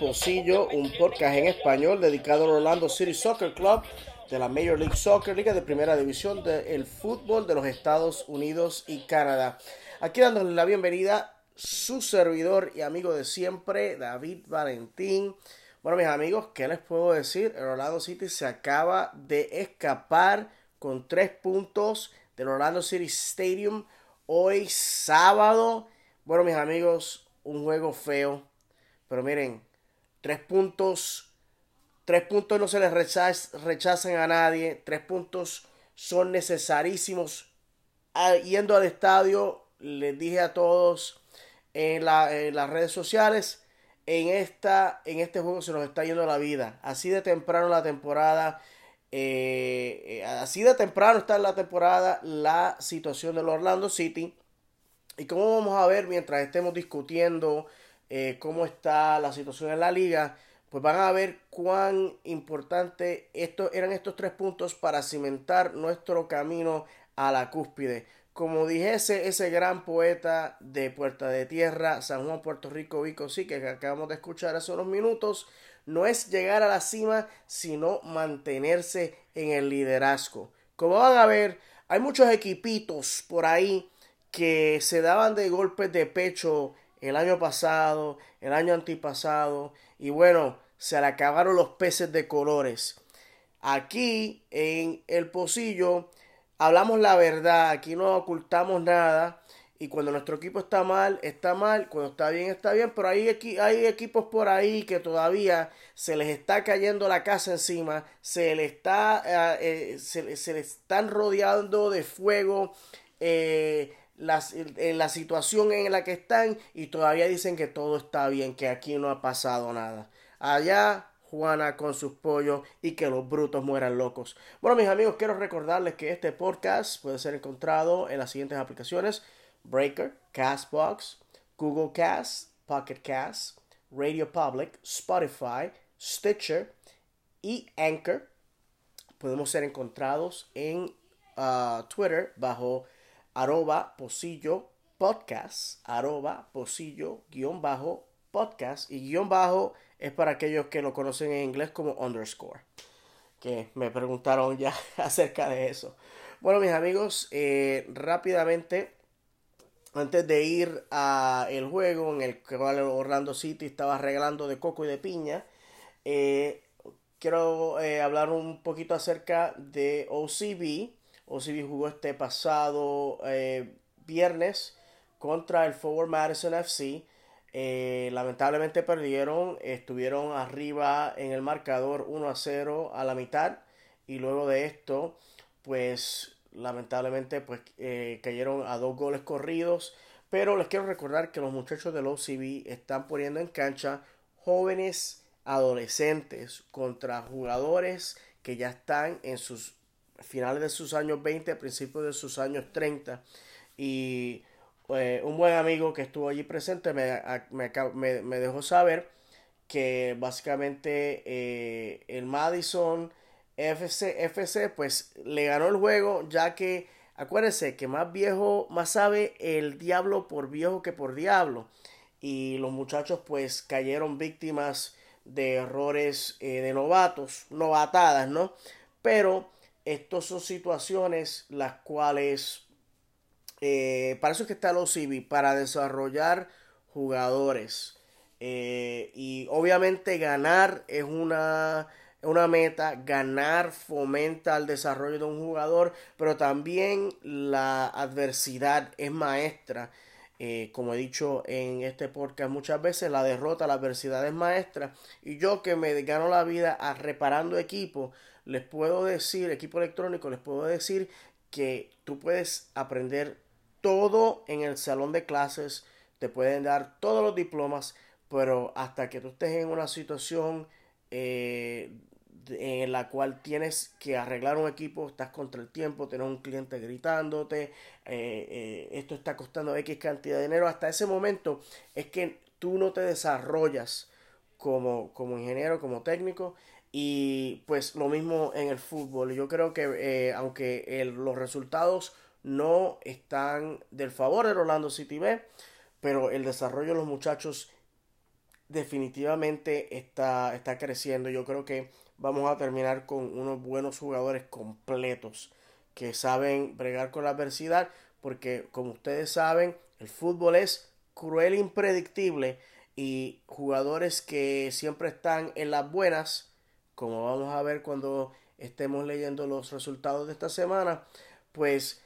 un podcast en español dedicado al Orlando City Soccer Club de la Major League Soccer, liga de primera división del fútbol de los Estados Unidos y Canadá. Aquí dándole la bienvenida su servidor y amigo de siempre, David Valentín. Bueno, mis amigos, ¿qué les puedo decir? El Orlando City se acaba de escapar con tres puntos del Orlando City Stadium hoy sábado. Bueno, mis amigos, un juego feo. Pero miren, tres puntos. Tres puntos no se les rechaz- rechazan a nadie. Tres puntos son necesarísimos. Ah, Yendo al estadio, les dije a todos en, la- en las redes sociales. En, esta, en este juego se nos está yendo la vida. Así de temprano la temporada. eh, eh, así de temprano está en la temporada la situación del Orlando City. Y como vamos a ver mientras estemos discutiendo eh, cómo está la situación en la liga, pues van a ver cuán importante esto, eran estos tres puntos para cimentar nuestro camino a la cúspide. Como dijese ese gran poeta de Puerta de Tierra, San Juan, Puerto Rico, Vico, sí, que acabamos de escuchar hace unos minutos, no es llegar a la cima, sino mantenerse en el liderazgo. Como van a ver, hay muchos equipitos por ahí que se daban de golpes de pecho el año pasado, el año antipasado, y bueno, se le acabaron los peces de colores. Aquí en el pocillo hablamos la verdad, aquí no ocultamos nada. Y cuando nuestro equipo está mal, está mal. Cuando está bien, está bien. Pero hay, hay equipos por ahí que todavía se les está cayendo la casa encima. Se les está, eh, eh, se, se les están rodeando de fuego. eh, las- en la situación en la que están. Y todavía dicen que todo está bien. Que aquí no ha pasado nada. Allá Juana con sus pollos y que los brutos mueran locos. Bueno, mis amigos, quiero recordarles que este podcast puede ser encontrado en las siguientes aplicaciones: Breaker, Castbox, Google Cast, Pocket Cast, Radio Public, Spotify, Stitcher y Anchor. Podemos ser encontrados en ah, Twitter bajo arroba posillo podcast, arroba posillo guion bajo podcast y guion bajo es para aquellos que lo conocen en inglés como underscore que me preguntaron ya acerca de eso. Bueno, mis amigos, eh, rápidamente, antes de ir a el juego en el cual Orlando City estaba regalando de coco y de piña, eh, quiero eh, hablar un poquito acerca de OCB. OCB jugó este pasado eh, viernes contra el Forward Madison FC. Eh, lamentablemente perdieron, estuvieron arriba en el marcador 1 a 0 a la mitad y luego de esto, pues lamentablemente pues eh, cayeron a dos goles corridos. Pero les quiero recordar que los muchachos del OCB están poniendo en cancha jóvenes adolescentes contra jugadores que ya están en sus finales de sus años 20, principios de sus años 30 y eh, un buen amigo que estuvo allí presente me, me, me- dejó saber que básicamente eh, el Madison FC pues le ganó el juego ya que acuérdense que más viejo, más sabe el diablo por viejo que por diablo y los muchachos pues cayeron víctimas de errores eh, de novatos, novatadas, ¿no? Pero estas son situaciones las cuales eh, para eso es que está el OCB, para desarrollar jugadores. Eh, y obviamente ganar es una, una meta, ganar fomenta el desarrollo de un jugador, pero también la adversidad es maestra. Eh, como he dicho en este podcast muchas veces, la derrota, la adversidad es maestra. Y yo que me gano la vida a reparando equipo, les puedo decir, equipo electrónico, les puedo decir que tú puedes aprender todo en el salón de clases, te pueden dar todos los diplomas, pero hasta que tú estés en una situación eh, en la cual tienes que arreglar un equipo, estás contra el tiempo, tienes un cliente gritándote, eh, eh, esto está costando X cantidad de dinero, hasta ese momento es que tú no te desarrollas como, como ingeniero, como técnico, y pues lo mismo en el fútbol. Yo creo que eh, aunque los resultados no están del favor del Orlando City B, pero el desarrollo de los muchachos definitivamente está, está creciendo. Yo creo que vamos a terminar con unos buenos jugadores completos que saben bregar con la adversidad, porque como ustedes saben, el fútbol es cruel e impredictible y jugadores que siempre están en las buenas, como vamos a ver cuando estemos leyendo los resultados de esta semana, pues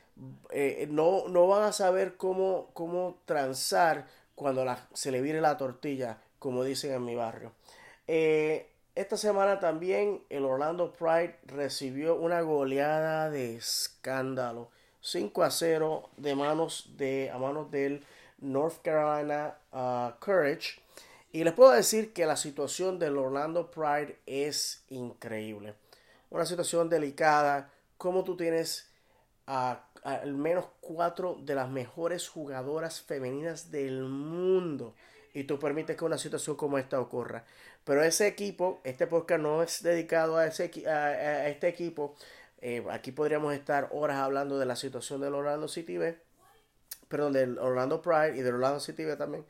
eh, no, no van a saber cómo, cómo transar cuando se le vire la tortilla, como dicen en mi barrio. Eh, esta semana también el Orlando Pride recibió una goleada de escándalo. 5 a 0 de manos de, a manos del North Carolina uh, Courage. Y les puedo decir que la situación del Orlando Pride es increíble. Una situación delicada. Como tú tienes a, al menos cuatro de las mejores jugadoras femeninas del mundo y tú permites que una situación como esta ocurra. Pero ese equipo, este podcast no es dedicado a, ese, a, este equipo. Eh, aquí podríamos estar horas hablando de la situación del Orlando City B, perdón, del Orlando Pride y del Orlando City B también.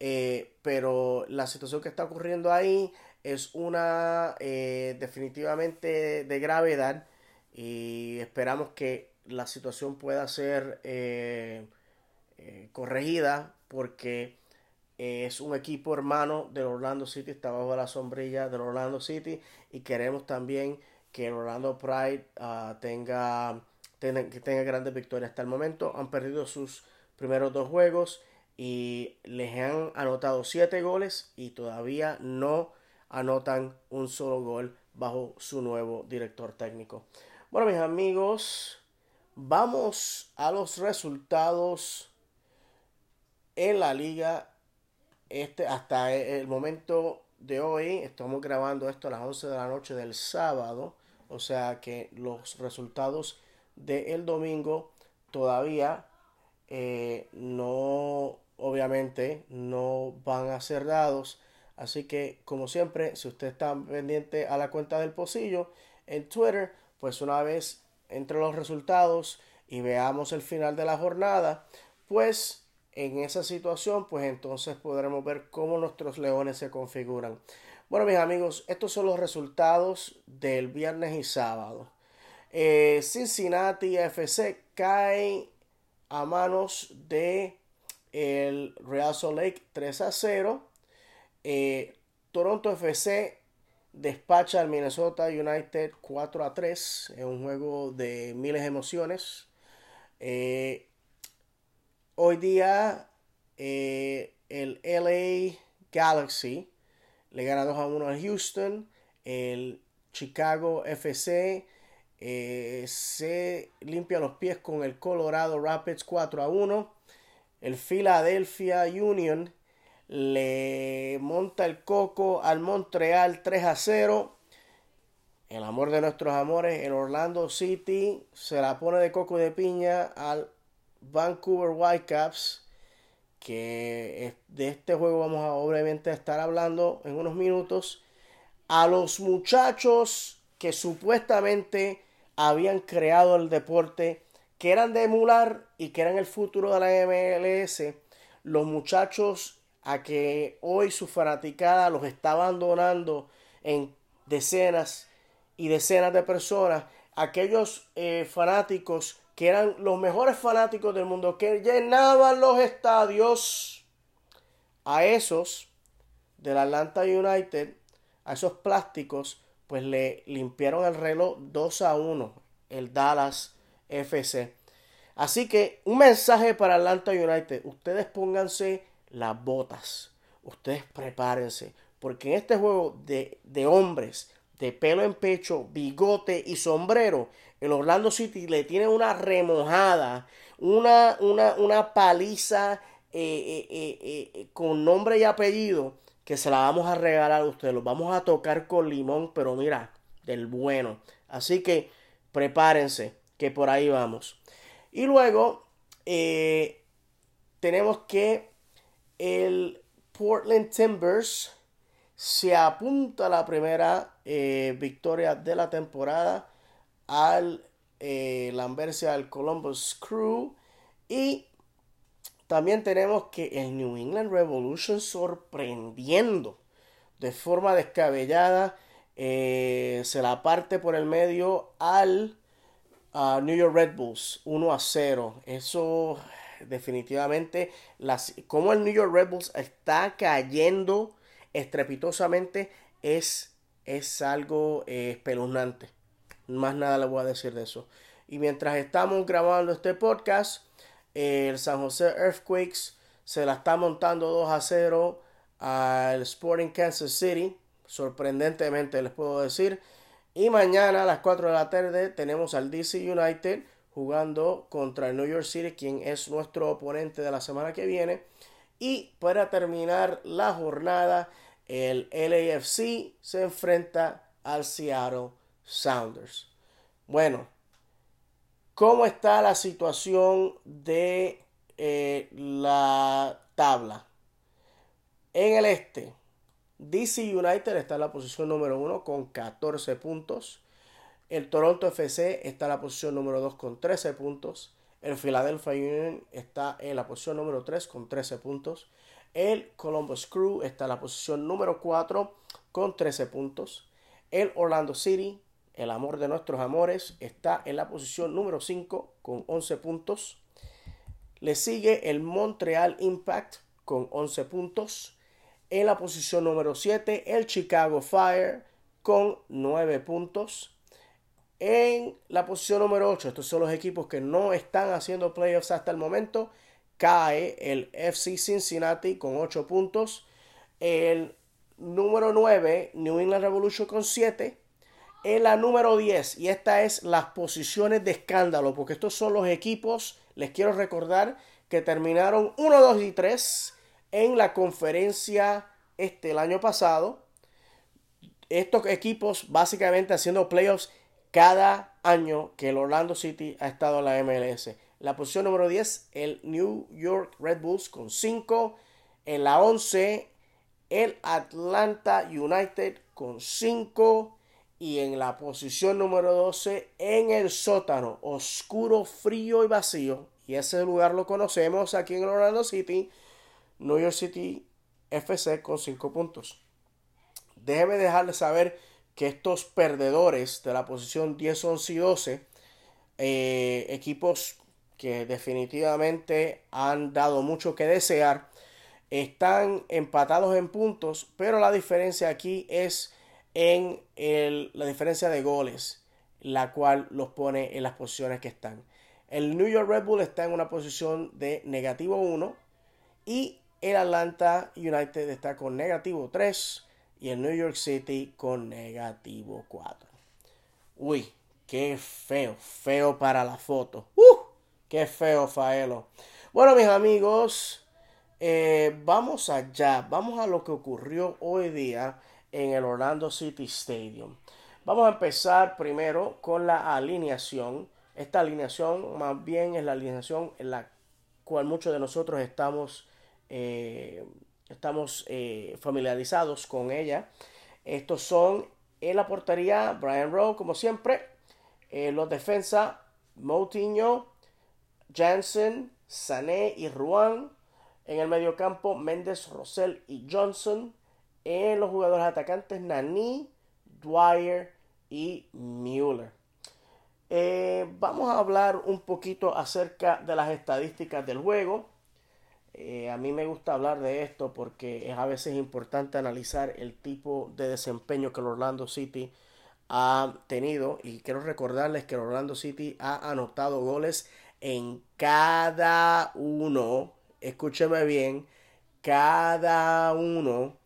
Eh, pero la situación que está ocurriendo ahí es una eh, definitivamente de gravedad y esperamos que la situación pueda ser corregida porque es un equipo hermano del Orlando City, está bajo la sombrilla del Orlando City y queremos también que el Orlando Pride uh, tenga, que tenga grandes victorias. Hasta el momento han perdido sus primeros dos juegos y les han anotado siete goles y todavía no anotan un solo gol bajo su nuevo director técnico. Bueno, mis amigos, vamos a los resultados en la liga este, hasta el momento de hoy, estamos grabando esto a las 11 de la noche del sábado, o sea que los resultados del domingo todavía eh, no, obviamente, no van a ser dados. Así que, como siempre, si usted está pendiente a la cuenta del pocillo en Twitter, pues una vez entre los resultados y veamos el final de la jornada, pues en esa situación, pues entonces podremos ver cómo nuestros leones se configuran. Bueno, mis amigos, estos son los resultados del viernes y sábado. Eh, Cincinnati FC cae a manos de el Real Salt Lake 3 a 0. Eh, Toronto FC despacha al Minnesota United 4 a 3 en un juego de miles de emociones. Eh, Hoy día eh, el LA Galaxy le gana 2 a 1 a Houston. El Chicago FC eh, se limpia los pies con el Colorado Rapids 4 a 1. El Philadelphia Union le monta el coco al Montreal 3 a 0. El amor de nuestros amores, el Orlando City se la pone de coco de piña al Vancouver Whitecaps, que de este juego vamos a obviamente estar hablando en unos minutos, a los muchachos que supuestamente habían creado el deporte, que eran de emular y que eran el futuro de la MLS, los muchachos a que hoy su fanaticada los está abandonando en decenas y decenas de personas, aquellos eh, fanáticos que eran los mejores fanáticos del mundo, que llenaban los estadios, a esos del Atlanta United, a esos plásticos, pues le limpiaron el reloj 2 a 1, el Dallas FC. Así que un mensaje para Atlanta United. Ustedes pónganse las botas. Ustedes prepárense. Porque en este juego de, de hombres, de pelo en pecho, bigote y sombrero, el Orlando City le tiene una remojada, una, una, una paliza eh, eh, eh, con nombre y apellido que se la vamos a regalar a ustedes. Los vamos a tocar con limón, pero mira, del bueno. Así que prepárense, que por ahí vamos. Y luego tenemos que el Portland Timbers se apunta a la primera victoria de la temporada al eh, lamberse al Columbus Crew. Y también tenemos que el New England Revolution sorprendiendo de forma descabellada eh, se la parte por el medio al New York Red Bulls 1 a 0 eso definitivamente las, como el New York Red Bulls está cayendo estrepitosamente es, es algo eh, espeluznante más nada le voy a decir de eso. Y mientras estamos grabando este podcast, el San José Earthquakes se la está montando 2 a 0 al Sporting Kansas City. Sorprendentemente les puedo decir. Y mañana a las 4 de la tarde tenemos al DC United jugando contra el New York City, quien es nuestro oponente de la semana que viene. Y para terminar la jornada, el LAFC se enfrenta al Seattle Sounders. Bueno, ¿cómo está la situación de eh, la tabla? En el este, DC United está en la posición número 1 con 14 puntos. El Toronto FC está en la posición número 2 con 13 puntos. El Philadelphia Union está en la posición número 3 con 13 puntos. El Columbus Crew está en la posición número 4 con 13 puntos. El Orlando City el amor de nuestros amores está en la posición número 5 con 11 puntos. Le sigue el Montreal Impact con 11 puntos. En la posición número 7 el Chicago Fire con 9 puntos. En la posición número 8, estos son los equipos que no están haciendo playoffs hasta el momento, cae el FC Cincinnati con 8 puntos. El número 9, New England Revolution con 7 en la número 10 y esta es las posiciones de escándalo porque estos son los equipos, les quiero recordar que terminaron 1, 2 y 3 en la conferencia este el año pasado. Estos equipos básicamente haciendo playoffs cada año que el Orlando City ha estado en la MLS. La posición número 10, el New York Red Bulls con 5. En la 11, el Atlanta United con 5. Y en la posición número 12, en el sótano, oscuro, frío y vacío. Y ese lugar lo conocemos aquí en Orlando City, New York City FC con 5 puntos. Déjeme dejarles saber que estos perdedores de la posición 10, 11 y 12, eh, equipos que definitivamente han dado mucho que desear, están empatados en puntos, pero la diferencia aquí es en la diferencia de goles, la cual los pone en las posiciones que están. El New York Red Bull está en una posición de negativo 1 y el Atlanta United está con negativo 3 y el New York City con negativo 4. Uy, qué feo, feo para la foto. ¡Uh! Qué feo, Faelo. Bueno, mis amigos, eh, vamos allá, vamos a lo que ocurrió hoy día en el Orlando City Stadium. Vamos a empezar primero con la alineación. Esta alineación más bien es la alineación en la cual muchos de nosotros estamos, eh, estamos eh, familiarizados con ella. Estos son en la portería Brian Rowe, como siempre. En los defensas Moutinho, Jansen, Sané y Ruan. En el mediocampo Méndez, Rosell y Johnson en los jugadores atacantes Nani, Dwyer y Mueller. Eh, vamos a hablar un poquito acerca de las estadísticas del juego. Eh, a mí me gusta hablar de esto porque es a veces importante analizar el tipo de desempeño que el Orlando City ha tenido y quiero recordarles que el Orlando City ha anotado goles en cada uno, escúcheme bien, cada uno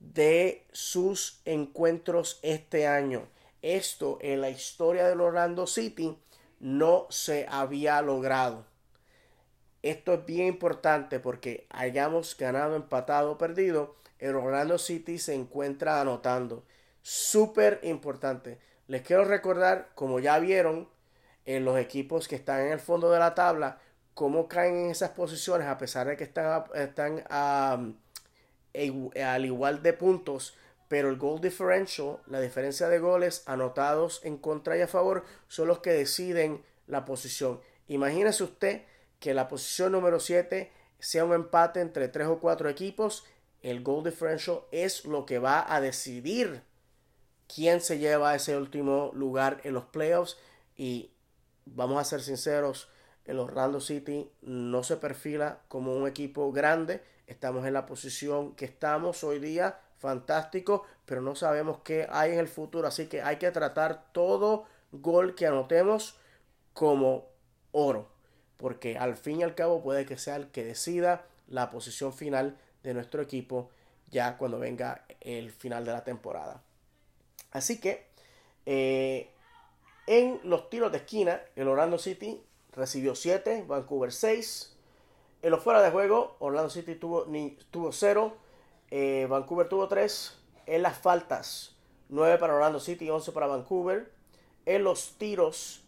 de sus encuentros este año. Esto en la historia del Orlando City no se había logrado. Esto es bien importante porque hayamos ganado, empatado o perdido. El Orlando City se encuentra anotando. Súper importante. Les quiero recordar, como ya vieron, en los equipos que están en el fondo de la tabla, cómo caen en esas posiciones a pesar de que están, están al igual de puntos, pero el goal differential, la diferencia de goles anotados en contra y a favor, son los que deciden la posición. Imagínese usted que la posición número 7 sea un empate entre 3 o 4 equipos. El goal differential es lo que va a decidir quién se lleva a ese último lugar en los playoffs. Y vamos a ser sinceros, el Orlando City no se perfila como un equipo grande. Estamos en la posición que estamos hoy día, fantástico, pero no sabemos qué hay en el futuro. Así que hay que tratar todo gol que anotemos como oro, porque al fin y al cabo puede que sea el que decida la posición final de nuestro equipo ya cuando venga el final de la temporada. Así que eh, en los tiros de esquina, el Orlando City recibió 7, Vancouver 6. En los fuera de juego, Orlando City tuvo, ni, tuvo 0, eh, Vancouver tuvo 3. En las faltas, 9 para Orlando City y 11 para Vancouver. En los tiros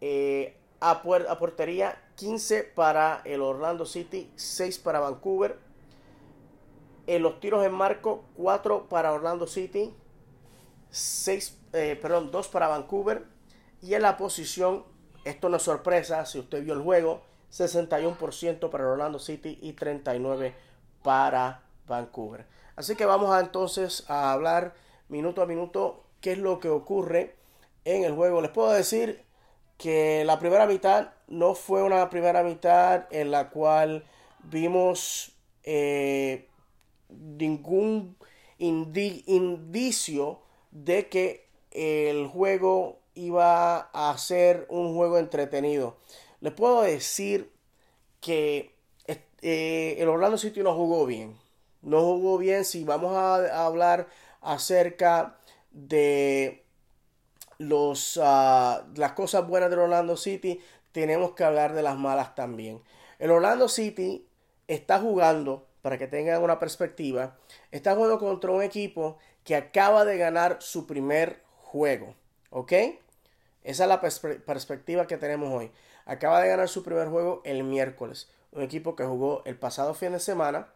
eh, a, a, portería, 15 para el Orlando City, 6 para Vancouver. En los tiros en marco, 4 para Orlando City, 6, eh, perdón, 2 para Vancouver. Y en la posición, esto no es sorpresa, si usted vio el juego, 61% para Orlando City y 39% para Vancouver. Así que vamos a entonces a hablar minuto a minuto qué es lo que ocurre en el juego. Les puedo decir que la primera mitad no fue una primera mitad en la cual vimos eh, ningún indicio de que el juego iba a ser un juego entretenido. Les puedo decir que eh, el Orlando City no jugó bien. No jugó bien si vamos a, hablar acerca de los, ah, las cosas buenas del Orlando City. Tenemos que hablar de las malas también. El Orlando City está jugando, para que tengan una perspectiva, está jugando contra un equipo que acaba de ganar su primer juego. ¿Ok? Esa es la perspectiva que tenemos hoy. Acaba de ganar su primer juego el miércoles. Un equipo que jugó el pasado fin de semana.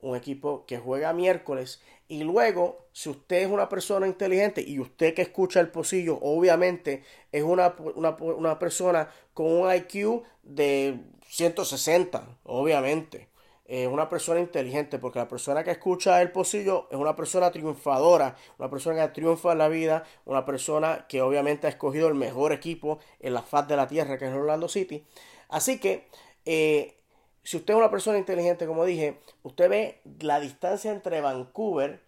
Un equipo que juega miércoles. Y luego, si usted es una persona inteligente y usted que escucha el pocillo, obviamente es una, una, una persona con un IQ de 160, obviamente es una persona inteligente, porque la persona que escucha el pocillo es una persona triunfadora, una persona que triunfa en la vida, una persona que obviamente ha escogido el mejor equipo en la faz de la tierra, que es Orlando City. Así que, eh, si usted es una persona inteligente, como dije, usted ve la distancia entre Vancouver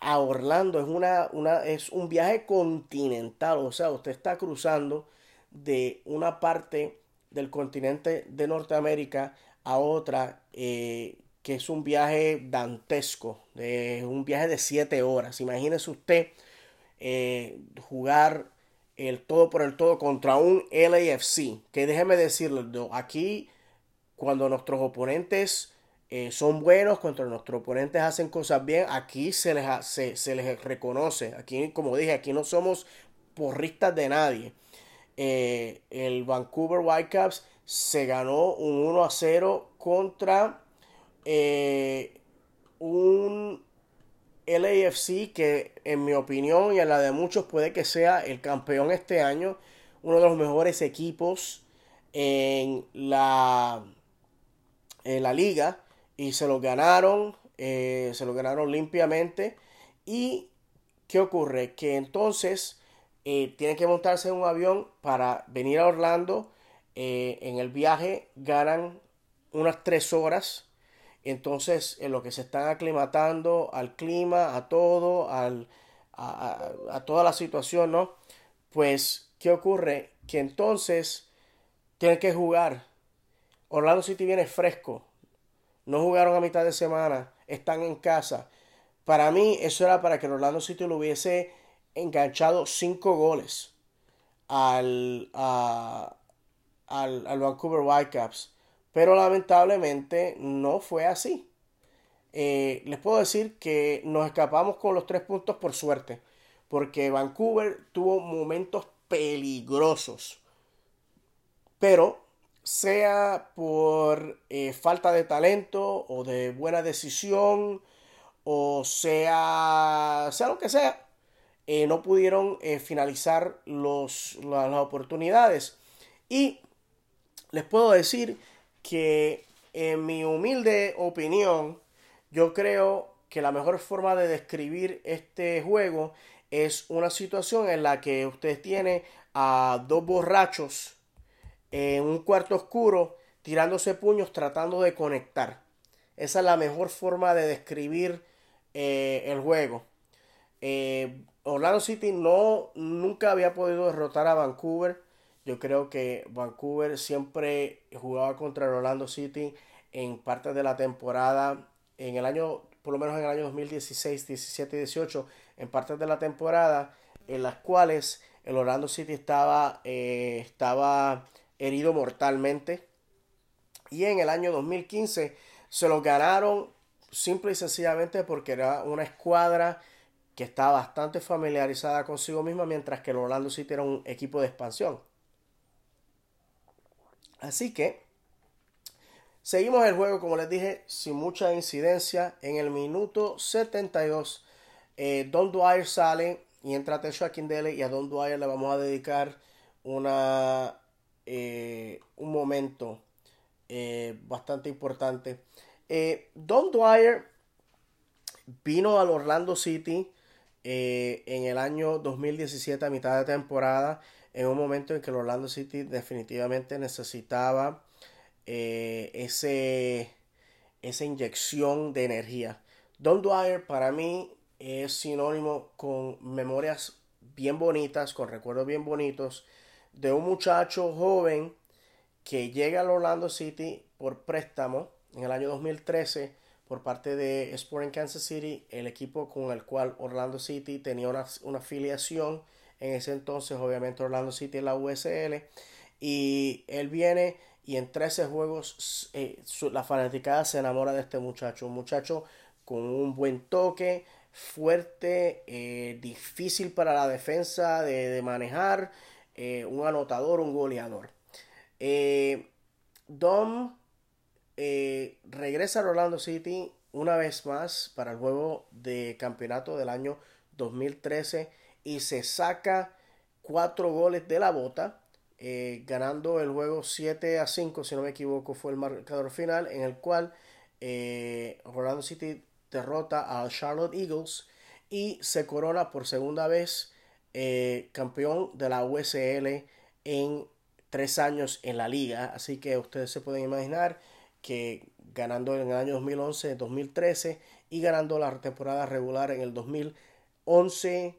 a Orlando, es, una, una, es un viaje continental, o sea, usted está cruzando de una parte del continente de Norteamérica a otra, eh, que es un viaje dantesco, de, un viaje de 7 horas. Imagínese usted eh, jugar el todo por el todo contra un LAFC, que déjeme decirle, aquí cuando nuestros oponentes eh, son buenos, cuando nuestros oponentes hacen cosas bien, aquí se les, se, les reconoce. Aquí, como dije, aquí no somos porristas de nadie. el Vancouver Whitecaps se ganó un 1 a 0 contra eh, un LAFC que en mi opinión y en la de muchos puede que sea el campeón este año, uno de los mejores equipos en la, la liga y se lo ganaron, eh, se lo ganaron limpiamente y ¿qué ocurre? Que entonces eh, tienen que montarse en un avión para venir a Orlando eh, en el viaje ganan unas tres horas. Entonces, en lo que se están aclimatando al clima, a todo, al, a, toda la situación, ¿no? Pues, ¿qué ocurre? Que entonces tienen que jugar. Orlando City viene fresco. No jugaron a mitad de semana. Están en casa. Para mí, eso era para que Orlando City lo hubiese enganchado cinco goles al, al, al, Vancouver Whitecaps. Pero lamentablemente no fue así. Eh, les puedo decir que nos escapamos con los tres puntos por suerte. Porque Vancouver tuvo momentos peligrosos. Pero sea por eh, falta de talento o de buena decisión o sea, sea lo que sea, eh, no pudieron eh, finalizar los, las, oportunidades. Y les puedo decir que en mi humilde opinión, yo creo que la mejor forma de describir este juego es una situación en la que usted tiene a dos borrachos en un cuarto oscuro tirándose puños tratando de conectar. Esa es la mejor forma de describir eh, el juego. Eh, Orlando City no nunca había podido derrotar a Vancouver. Yo creo que Vancouver siempre jugaba contra Orlando City en parte de la temporada, en el año, por lo menos en el año 2016, 17 y 18, en partes de la temporada en las cuales el Orlando City estaba, eh, estaba herido mortalmente. Y en el año 2015 se lo ganaron simple y sencillamente porque era una escuadra que estaba bastante familiarizada consigo misma, mientras que el Orlando City era un equipo de expansión. Así que seguimos el juego, como les dije, sin mucha incidencia. En el minuto 72, eh, Don Dwyer sale y entra Tesho Akindele y a Don Dwyer le vamos a dedicar una, eh, un momento eh, bastante importante. Eh, Don Dwyer vino al Orlando City en el año 2017 a mitad de temporada, en un momento en que el Orlando City definitivamente necesitaba ese, esa inyección de energía. Don Dwyer para mí es sinónimo con memorias bien bonitas, con recuerdos bien bonitos de un muchacho joven que llega al Orlando City por préstamo en el año 2013 por parte de Sporting Kansas City, el equipo con el cual Orlando City tenía una, afiliación. En ese entonces, obviamente, Orlando City es la USL. Y él viene y en 13 juegos eh, la fanaticada se enamora de este muchacho. Un muchacho con un buen toque, fuerte, eh, difícil para la defensa de, manejar, eh, un anotador, un goleador. Dom eh, regresa a Orlando City una vez más para el juego de campeonato del año 2013 y se saca cuatro goles de la bota, eh, ganando el juego 7 a 5, si no me equivoco, fue el marcador final, en el cual eh, Orlando City derrota a Charlotte Eagles y se corona por segunda vez campeón de la USL en tres años en la liga. Así que ustedes se pueden imaginar que ganando en el año 2011, 2013 y ganando la temporada regular en el 2011,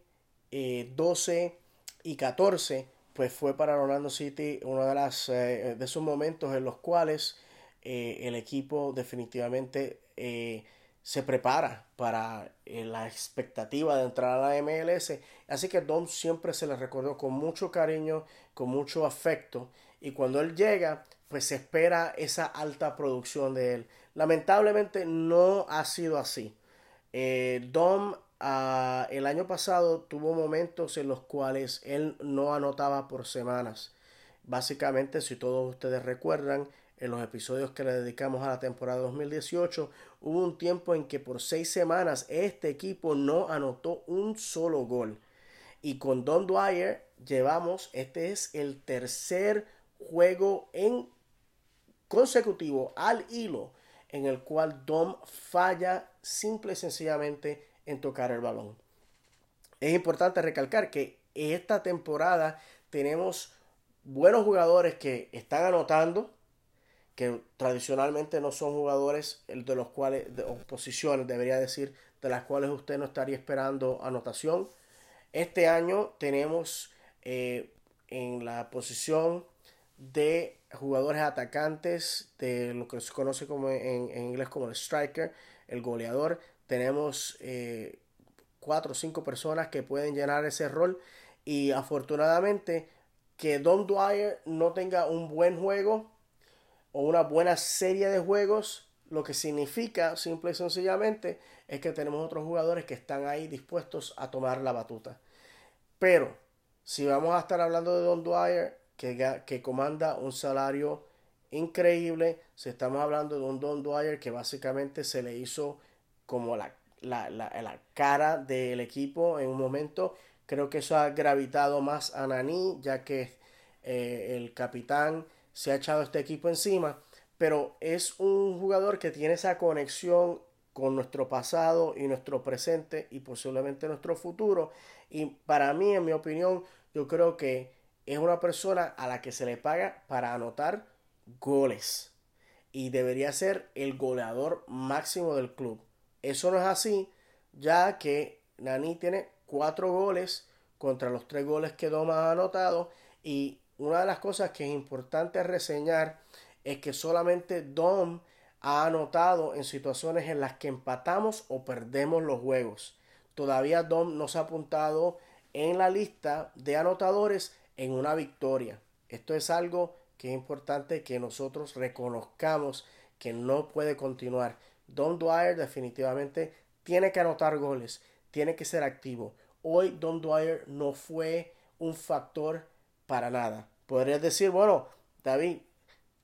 12 eh, y 14, pues fue para Orlando City uno de, las, eh, de esos momentos en los cuales eh, el equipo definitivamente se prepara para la expectativa de entrar a la MLS. Así que Dom siempre se le recordó con mucho cariño, con mucho afecto. Y cuando él llega, pues se espera esa alta producción de él. Lamentablemente no ha sido así. Eh, Dom ah, el año pasado tuvo momentos en los cuales él no anotaba por semanas. Básicamente, si todos ustedes recuerdan, en los episodios que le dedicamos a la temporada 2018, hubo un tiempo en que por seis semanas este equipo no anotó un solo gol. Y con Don Dwyer llevamos, este es el tercer juego en consecutivo al hilo en el cual Dom falla simple y sencillamente en tocar el balón. Es importante recalcar que esta temporada tenemos buenos jugadores que están anotando, que tradicionalmente no son jugadores de los cuales, de, posiciones, debería decir, de las cuales usted no estaría esperando anotación. Este año tenemos eh, en la posición de jugadores atacantes, de lo que se conoce como en, inglés como el striker, el goleador. Tenemos eh, cuatro o cinco personas que pueden llenar ese rol y afortunadamente que Don Dwyer no tenga un buen juego o una buena serie de juegos, lo que significa simple y sencillamente es que tenemos otros jugadores que están ahí dispuestos a tomar la batuta. Pero si vamos a estar hablando de Don Dwyer, que, que comanda un salario increíble, si estamos hablando de un Don Dwyer que básicamente se le hizo como la, la, la, cara del equipo en un momento, creo que eso ha gravitado más a Nani, ya que eh, el capitán se ha echado este equipo encima, pero es un jugador que tiene esa conexión con nuestro pasado y nuestro presente y posiblemente nuestro futuro. Y para mí, en mi opinión, yo creo que es una persona a la que se le paga para anotar goles. Y debería ser el goleador máximo del club. Eso no es así, ya que Nani tiene cuatro goles contra los tres goles que Doma ha anotado. Y una de las cosas que es importante reseñar es que solamente Dom ha anotado en situaciones en las que empatamos o perdemos los juegos. Todavía Dom no se ha apuntado en la lista de anotadores en una victoria. Esto es algo que es importante que nosotros reconozcamos que no puede continuar. Don Dwyer definitivamente tiene que anotar goles, tiene que ser activo. Hoy Don Dwyer no fue un factor para nada. Podrías decir, bueno, David,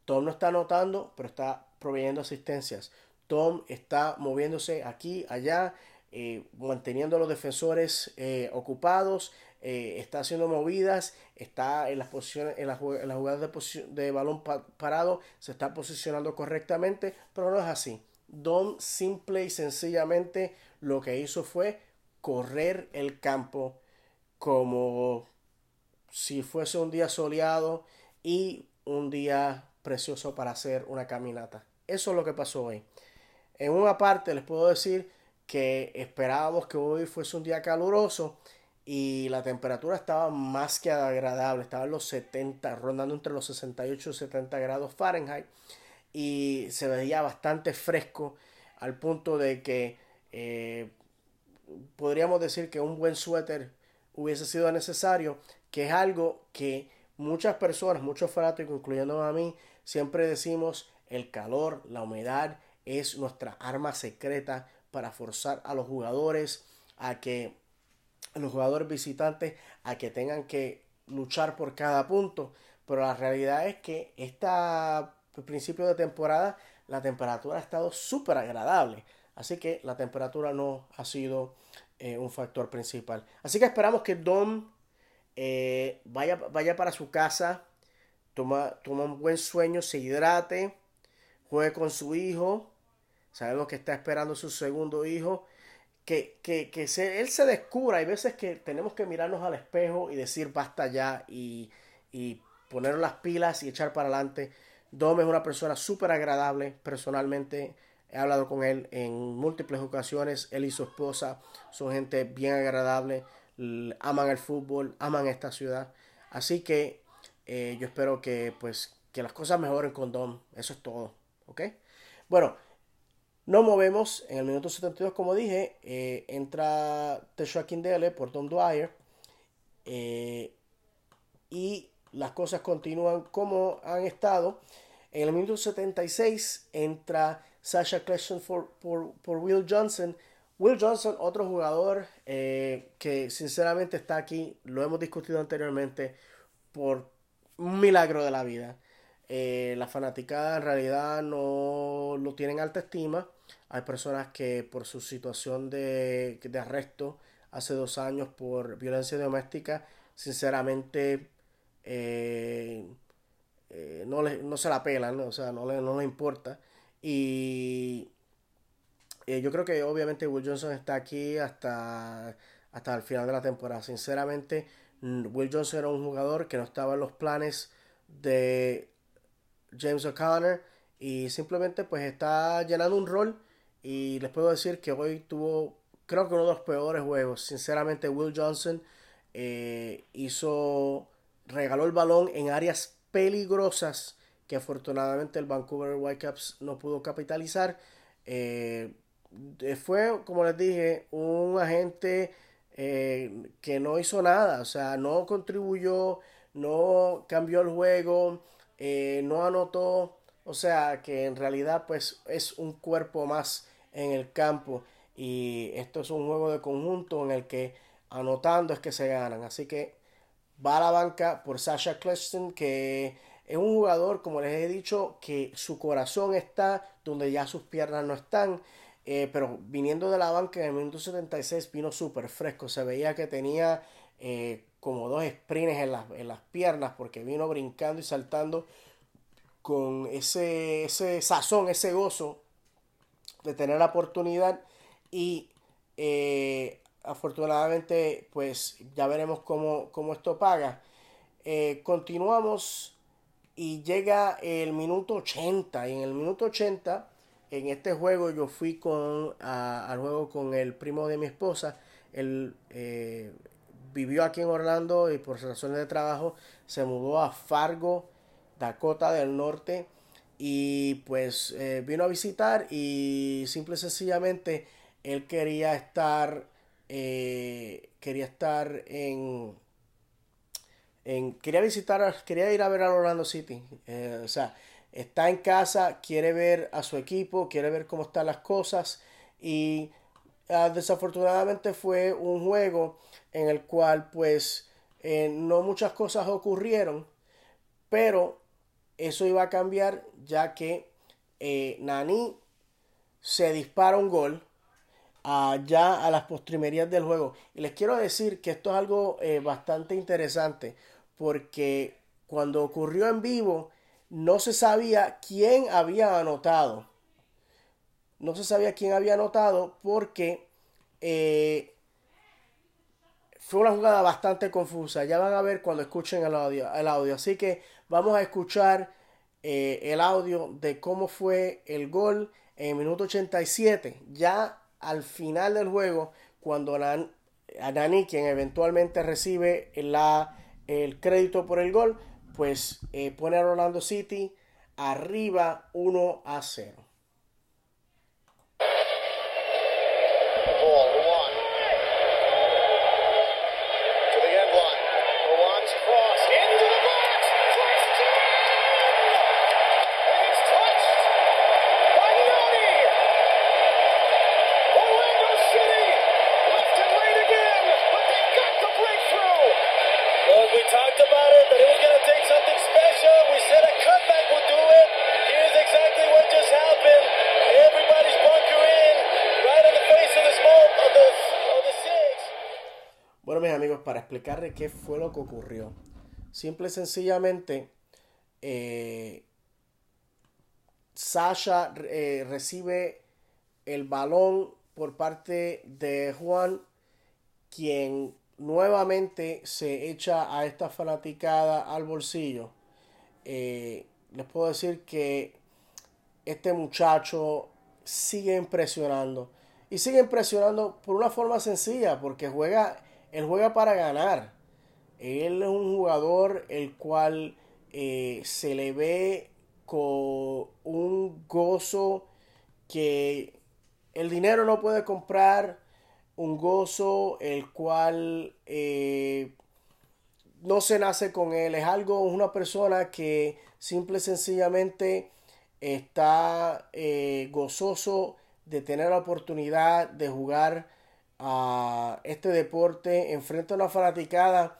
Tom no está anotando, pero está proveyendo asistencias. Tom está moviéndose aquí, allá, eh, manteniendo a los defensores eh, ocupados, eh, está haciendo movidas, está en las posiciones, en las, jugadas de, de balón parado, se está posicionando correctamente, pero no es así. Don simple y sencillamente lo que hizo fue correr el campo como si fuese un día soleado y un día precioso para hacer una caminata. Eso es lo que pasó hoy. En una parte les puedo decir que esperábamos que hoy fuese un día caluroso y la temperatura estaba más que agradable, estaba en los 70, rondando entre los 68 y 70 grados Fahrenheit y se veía bastante fresco al punto de que eh, podríamos decir que un buen suéter hubiese sido necesario, que es algo que muchas personas, muchos fanáticos, incluyendo a mí, siempre decimos el calor, la humedad es nuestra arma secreta para forzar a los jugadores a que los jugadores visitantes a que tengan que luchar por cada punto. Pero la realidad es que este principio de temporada la temperatura ha estado súper agradable. Así que la temperatura no ha sido eh, un factor principal. Así que esperamos que Dom eh, vaya, vaya para su casa, toma, toma un buen sueño, se hidrate, juegue con su hijo. Sabemos que está esperando su segundo hijo que, que, que se, él se descubra. Hay veces que tenemos que mirarnos al espejo y decir basta ya y, y poner las pilas y echar para adelante. Dom es una persona súper agradable. Personalmente he hablado con él en múltiples ocasiones. Él y su esposa son gente bien agradable. Aman el fútbol, aman esta ciudad. Así que eh, yo espero que pues que las cosas mejoren con Dom. Eso es todo. ¿Ok? Bueno, no movemos en el minuto 72, como dije, eh, entra Teshua Kindele por Tom Dwyer eh, y las cosas continúan como han estado. En el minuto 76 entra Sasha Cleston por, por, Will Johnson. Will Johnson, otro jugador eh, que sinceramente está aquí, lo hemos discutido anteriormente, por un milagro de la vida. Eh, la fanaticada en realidad no lo tienen alta estima. Hay personas que por su situación de, arresto hace dos años por violencia doméstica, sinceramente eh, no, le, no se la pelan, o sea, no le, no le importa. Y yo creo que obviamente Will Johnson está aquí hasta, hasta el final de la temporada. Sinceramente, Will Johnson era un jugador que no estaba en los planes de James O'Connor y simplemente pues está llenando un rol y les puedo decir que hoy tuvo creo que uno de los peores juegos sinceramente Will Johnson eh, hizo regaló el balón en áreas peligrosas que afortunadamente el Vancouver Whitecaps no pudo capitalizar. Eh, fue, como les dije, un agente eh, que no hizo nada, o sea, no contribuyó, no cambió el juego, eh, no anotó, o sea, que en realidad pues es un cuerpo más en el campo y esto es un juego de conjunto en el que anotando es que se ganan, así que va a la banca por Sasha Cleston que es un jugador, como les he dicho, que su corazón está donde ya sus piernas no están. Eh, pero viniendo de la banca en el minuto 76 vino súper fresco. Se veía que tenía eh, como dos sprints en las, en las, piernas porque vino brincando y saltando con ese, ese sazón, ese gozo de tener la oportunidad. Y eh, afortunadamente, pues ya veremos cómo, cómo esto paga. continuamos y llega el minuto 80. Y en el minuto 80, en este juego, yo fui con, al juego con el primo de mi esposa. Él eh, vivió aquí en Orlando y por razones de trabajo se mudó a Fargo, Dakota del Norte. Y pues eh, vino a visitar y simple y sencillamente él quería estar, eh, quería estar en, quería visitar, quería ir a ver a Orlando City. O sea, está en casa, quiere ver a su equipo, quiere ver cómo están las cosas y ah, desafortunadamente fue un juego en el cual pues eh, no muchas cosas ocurrieron, pero eso iba a cambiar ya que eh, Nani se dispara un gol ya a las postrimerías del juego. Y les quiero decir que esto es algo bastante interesante porque cuando ocurrió en vivo no se sabía quién había anotado. No se sabía quién había anotado porque eh, fue una jugada bastante confusa. Ya van a ver cuando escuchen el audio. El audio. Así que vamos a escuchar eh, el audio de cómo fue el gol en el minuto 87. Ya al final del juego, cuando Nani, quien eventualmente recibe la el crédito por el gol, pues eh, pone a Orlando City arriba 1 a 0. Explicarle qué fue lo que ocurrió. Simple y sencillamente, eh, Sasha eh, recibe el balón por parte de Juan, quien nuevamente se echa a esta fanaticada al bolsillo. Eh, les puedo decir que este muchacho sigue impresionando. Y sigue impresionando por una forma sencilla, porque juega él juega para ganar. Él es un jugador el cual eh, se le ve con un gozo que el dinero no puede comprar, un gozo el cual eh, no se nace con él, es algo, una persona que simple y sencillamente está eh, gozoso de tener la oportunidad de jugar a este deporte, enfrenta a una fanaticada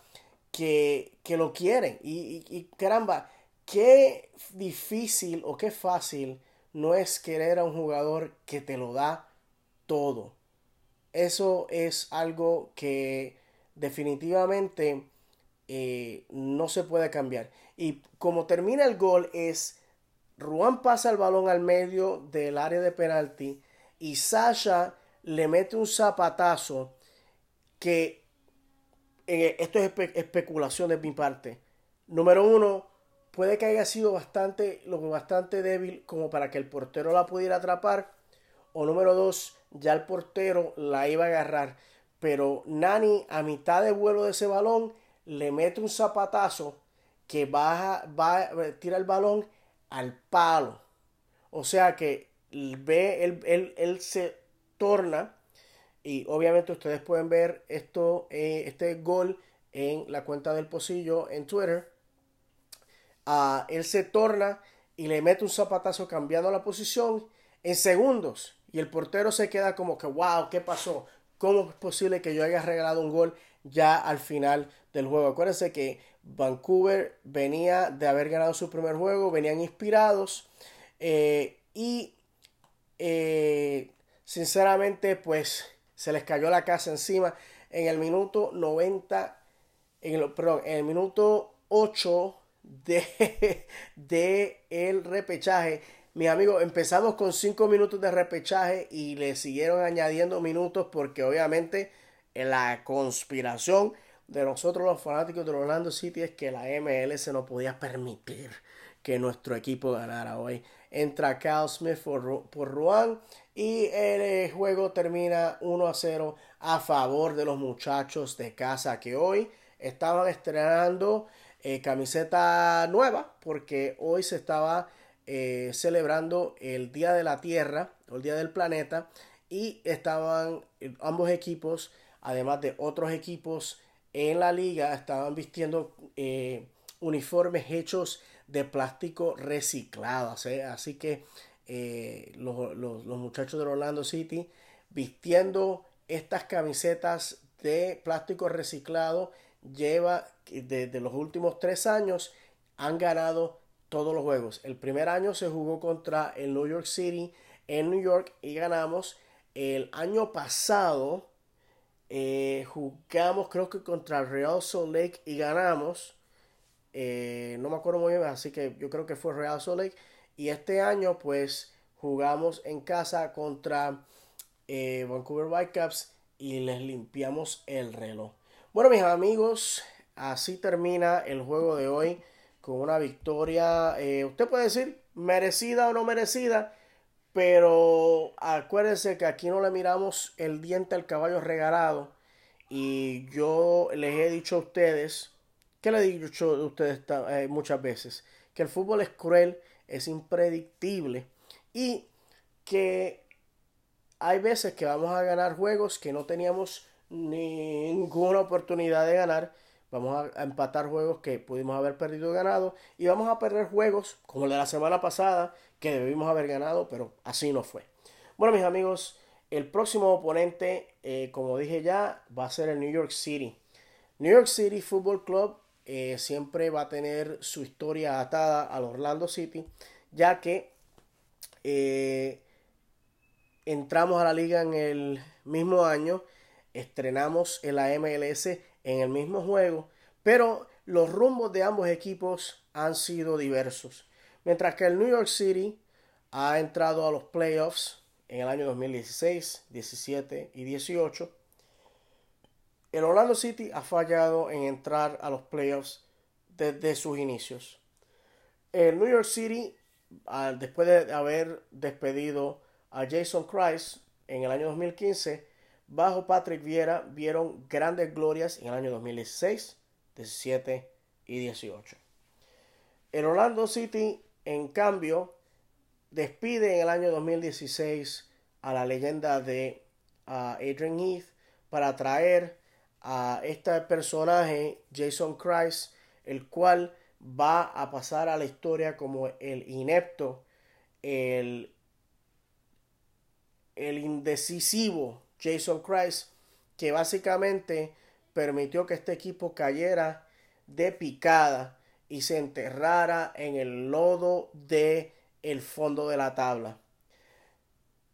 que, lo quieren. Y, y, caramba, qué difícil o qué fácil no es querer a un jugador que te lo da todo. Eso es algo que definitivamente eh, no se puede cambiar. Y como termina el gol es, Ruan pasa el balón al medio del área de penalti y Sasha le mete un zapatazo que eh, esto es especulación de mi parte. Número uno, puede que haya sido bastante, lo bastante débil como para que el portero la pudiera atrapar. O número dos, ya el portero la iba a agarrar. Pero Nani a mitad de vuelo de ese balón le mete un zapatazo que baja, va, tira el balón al palo. O sea que ve, él, él, se torna y obviamente ustedes pueden ver esto, eh, este gol en la cuenta del pocillo en Twitter. Uh, él se torna y le mete un zapatazo cambiando la posición en segundos. Y el portero se queda como que, wow, ¿qué pasó? ¿Cómo es posible que yo haya regalado un gol ya al final del juego? Acuérdense que Vancouver venía de haber ganado su primer juego, venían inspirados eh, y eh, sinceramente pues se les cayó la casa encima en el minuto 90, en el, perdón, en el minuto 8 de, de el repechaje. Mis amigos, empezamos con 5 minutos de repechaje y le siguieron añadiendo minutos porque obviamente la conspiración de nosotros los fanáticos de Orlando City es que la MLS no podía permitir que nuestro equipo ganara hoy. Entra Cal Smith por, Ruan y el juego termina 1 a 0 a favor de los muchachos de casa que hoy estaban estrenando eh, camiseta nueva porque hoy se estaba eh, celebrando el Día de la Tierra o el Día del Planeta y estaban eh, ambos equipos, además de otros equipos en la liga, estaban vistiendo uniformes hechos de plástico reciclado. Así que los, los, muchachos de Orlando City vistiendo estas camisetas de plástico reciclado lleva desde los últimos tres años han ganado todos los juegos. El primer año se jugó contra el New York City en New York y ganamos. El año pasado eh, jugamos creo que contra el Real Salt Lake y ganamos. Eh, no me acuerdo muy bien, así que yo creo que fue Real Salt Lake. Y este año pues jugamos en casa contra eh, Vancouver Whitecaps y les limpiamos el reloj. Bueno, mis amigos, así termina el juego de hoy con una victoria, eh, usted puede decir merecida o no merecida, pero acuérdense que aquí no le miramos el diente al caballo regalado. Y yo les he dicho a ustedes, que le he dicho a ustedes eh, muchas veces, que el fútbol es cruel, es impredictible y que hay veces que vamos a ganar juegos que no teníamos ninguna oportunidad de ganar. Vamos a empatar juegos que pudimos haber perdido o ganado. Y vamos a perder juegos como el de la semana pasada que debimos haber ganado, pero así no fue. Bueno, mis amigos, el próximo oponente, eh, como dije ya, va a ser el New York City. New York City Football Club eh, siempre va a tener su historia atada al Orlando City, ya que eh, entramos a la liga en el mismo año estrenamos en la MLS en el mismo juego, pero los rumbos de ambos equipos han sido diversos. Mientras que el New York City ha entrado a los playoffs en el año 2016, 17 y 18, el Orlando City ha fallado en entrar a los playoffs desde sus inicios. El New York City, después de haber despedido a Jason Christ en el año 2015, bajo Patrick Viera vieron grandes glorias en el año 2016, 17 y 18. El Orlando City, en cambio, despide en el año 2016 a la leyenda de Adrian Heath para traer a este personaje, Jason Christ, el cual va a pasar a la historia como el inepto, el, el indecisivo Jason Christ, que básicamente permitió que este equipo cayera de picada y se enterrara en el lodo de el fondo de la tabla.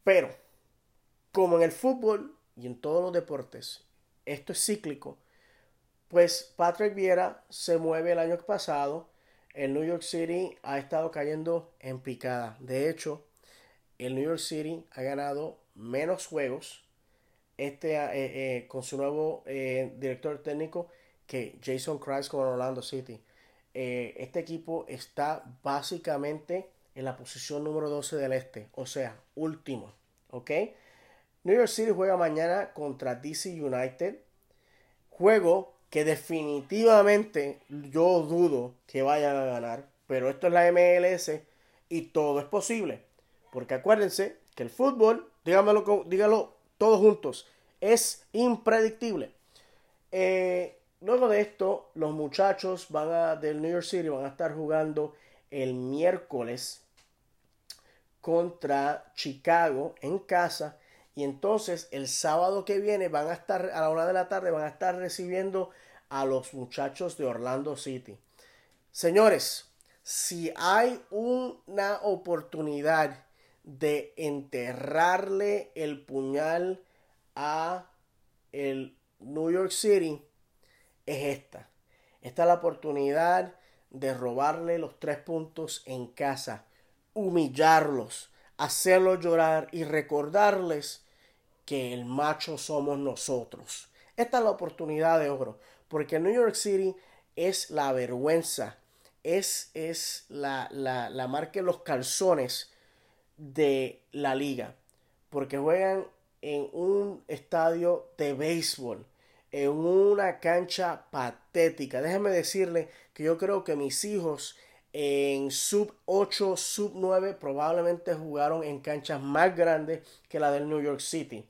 Pero, como en el fútbol y en todos los deportes, esto es cíclico, pues Patrick Viera se mueve el año pasado. El New York City ha estado cayendo en picada. De hecho, el New York City ha ganado menos juegos este, eh, eh, con su nuevo eh, director técnico que Jason Christ con Orlando City. este equipo está básicamente en la posición número 12 del este, o sea, último. ¿Ok? New York City juega mañana contra DC United. Juego que definitivamente yo dudo que vayan a ganar, pero esto es la MLS y todo es posible. Porque acuérdense que el fútbol, díganmelo, díganlo todos juntos, es impredictible. Eh, luego de esto, los muchachos van a, del New York City van a estar jugando el miércoles contra Chicago en casa. Y entonces el sábado que viene van a estar a la una de la tarde, van a estar recibiendo a los muchachos de Orlando City. Señores, si hay una oportunidad de enterrarle el puñal a el New York City, es esta. Esta es la oportunidad de robarle los tres puntos en casa humillarlos, hacerlos llorar y recordarles que el macho somos nosotros. Esta es la oportunidad de oro, porque New York City es la vergüenza, es, es la, la, la marca de los calzones de la liga, porque juegan en un estadio de béisbol, en una cancha patética. Déjenme decirle que yo creo que mis hijos en sub 8, sub 9 probablemente jugaron en canchas más grandes que la del New York City.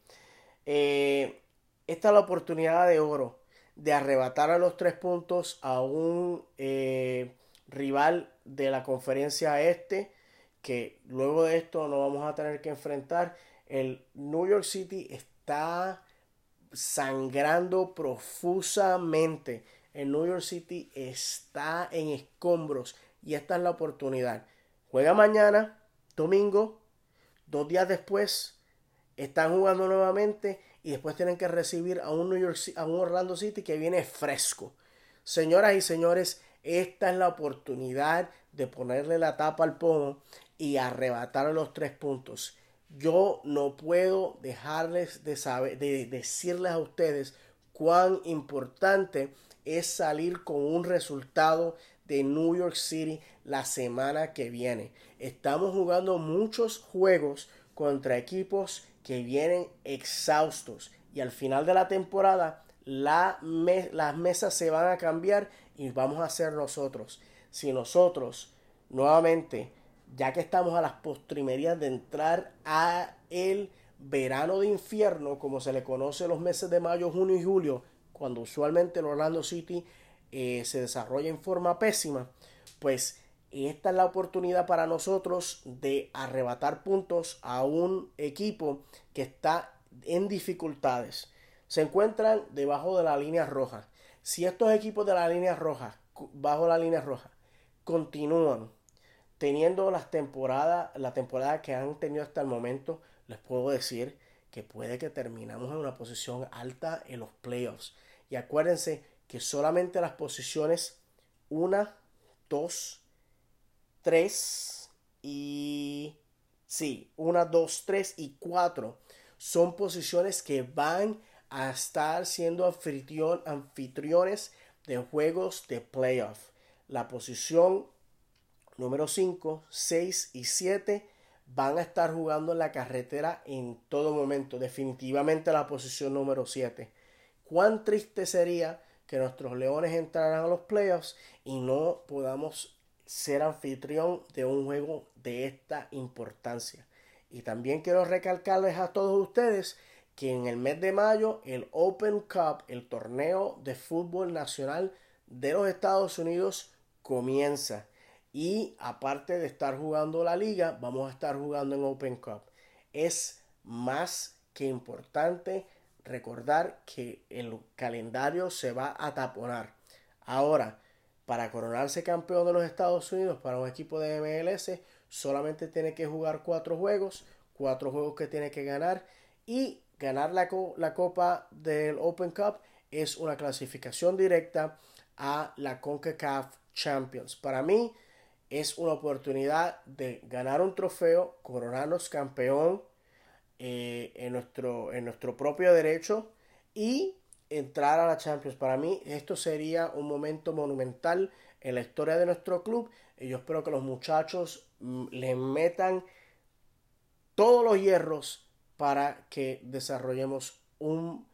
Eh, esta es la oportunidad de oro de arrebatar a los tres puntos a un eh, rival de la conferencia este que luego de esto no vamos a tener que enfrentar. El New York City está sangrando profusamente. El New York City está en escombros y esta es la oportunidad. Juega mañana, domingo, dos días después, están jugando nuevamente y después tienen que recibir a un, New York, a un Orlando City que viene fresco. Señoras y señores, esta es la oportunidad de ponerle la tapa al pomo y arrebatar los tres puntos. Yo no puedo dejarles de, saber, de decirles a ustedes cuán importante es salir con un resultado de New York City la semana que viene. Estamos jugando muchos juegos contra equipos que vienen exhaustos y al final de la temporada la las mesas se van a cambiar y vamos a ser nosotros. Si nosotros nuevamente, ya que estamos a las postrimerías de entrar a el verano de infierno, como se le conoce los meses de mayo, junio y julio, cuando usualmente el Orlando City eh, se desarrolla en forma pésima, pues esta es la oportunidad para nosotros de arrebatar puntos a un equipo que está en dificultades. Se encuentran debajo de la línea roja. Si estos equipos de la línea roja, bajo la línea roja, continúan teniendo las temporadas, la temporada que han tenido hasta el momento, les puedo decir que puede que terminamos en una posición alta en los playoffs. Y acuérdense que solamente las posiciones 1, 2, 3 y... Sí, 1, 2, 3 y 4 son posiciones que van a estar siendo anfitriones de juegos de playoff. La posición número 5, 6 y 7 van a estar jugando en la carretera en todo momento. Definitivamente la posición número 7. Cuán triste sería que nuestros Leones entraran a los playoffs y no podamos ser anfitrión de un juego de esta importancia. Y también quiero recalcarles a todos ustedes que en el mes de mayo el Open Cup, el torneo de fútbol nacional de los Estados Unidos, comienza. Y aparte de estar jugando la liga, vamos a estar jugando en Open Cup. Es más que importante recordar que el calendario se va a taponar. Ahora, para coronarse campeón de los Estados Unidos para un equipo de MLS, solamente tiene que jugar cuatro juegos, cuatro juegos que tiene que ganar y ganar la, la Copa del Open Cup es una clasificación directa a la CONCACAF Champions. Para mí es una oportunidad de ganar un trofeo, coronarnos campeón eh, en, nuestro, en nuestro propio derecho y entrar a la Champions. Para mí esto sería un momento monumental en la historia de nuestro club y yo espero que los muchachos mm, le metan todos los hierros para que desarrollemos un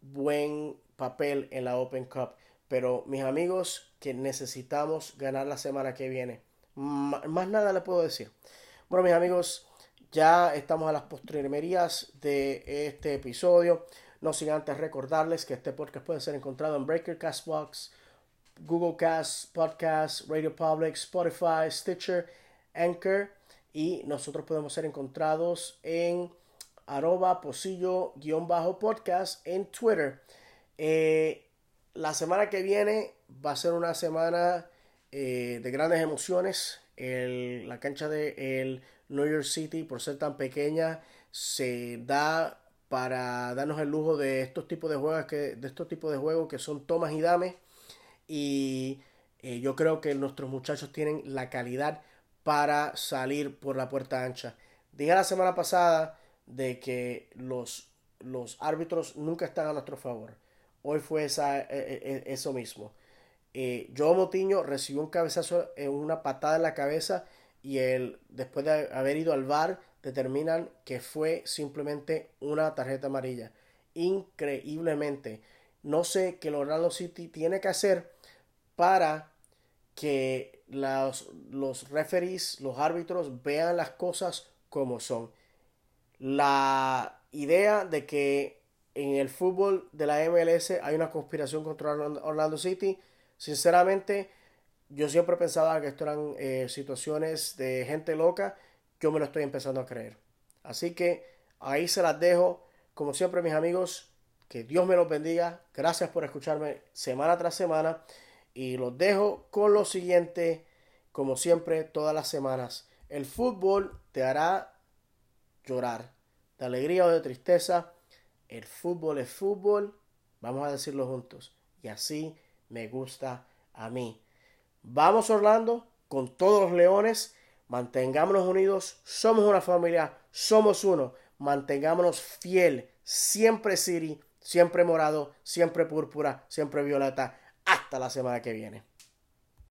buen papel en la Open Cup. Pero mis amigos, que necesitamos ganar la semana que viene. más nada le puedo decir. Bueno, mis amigos, ya estamos a las postrimerías de este episodio. No sin antes recordarles que este podcast puede ser encontrado en Breaker Castbox, Google Cast, Podcast, Radio Public, Spotify, Stitcher, Anchor y nosotros podemos ser encontrados en arroba posillo-podcast en Twitter. Eh, la semana que viene va a ser una semana eh, de grandes emociones. la cancha de el New York City, por ser tan pequeña, se da para darnos el lujo de estos tipos de juegos que, de estos tipos de juegos que son tomas y dames. Y eh, yo creo que nuestros muchachos tienen la calidad para salir por la puerta ancha. Dije la semana pasada de que los, los árbitros nunca están a nuestro favor. Hoy fue esa, e, e, e, eso mismo. Eh, Joe Motiño recibió un cabezazo una patada en la cabeza y él, después de haber ido al VAR, determinan que fue simplemente una tarjeta amarilla. Increíblemente. No sé qué el Orlando City tiene que hacer para que los, los referees, los árbitros vean las cosas como son. La idea de que en el fútbol de la MLS hay una conspiración contra Orlando City, sinceramente, yo siempre pensaba que esto eran eh, situaciones de gente loca, yo me lo estoy empezando a creer. Así que ahí se las dejo. Como siempre, mis amigos, que Dios me los bendiga. Gracias por escucharme semana tras semana. Y los dejo con lo siguiente, como siempre, todas las semanas. El fútbol te hará llorar, de alegría o de tristeza. El fútbol es fútbol, vamos a decirlo juntos. Y así me gusta a mí. Vamos Orlando con todos los leones. Mantengámonos unidos. Somos una familia. Somos uno. Mantengámonos fiel. Siempre Siri. Siempre morado. Siempre púrpura. Siempre violeta. Hasta la semana que viene.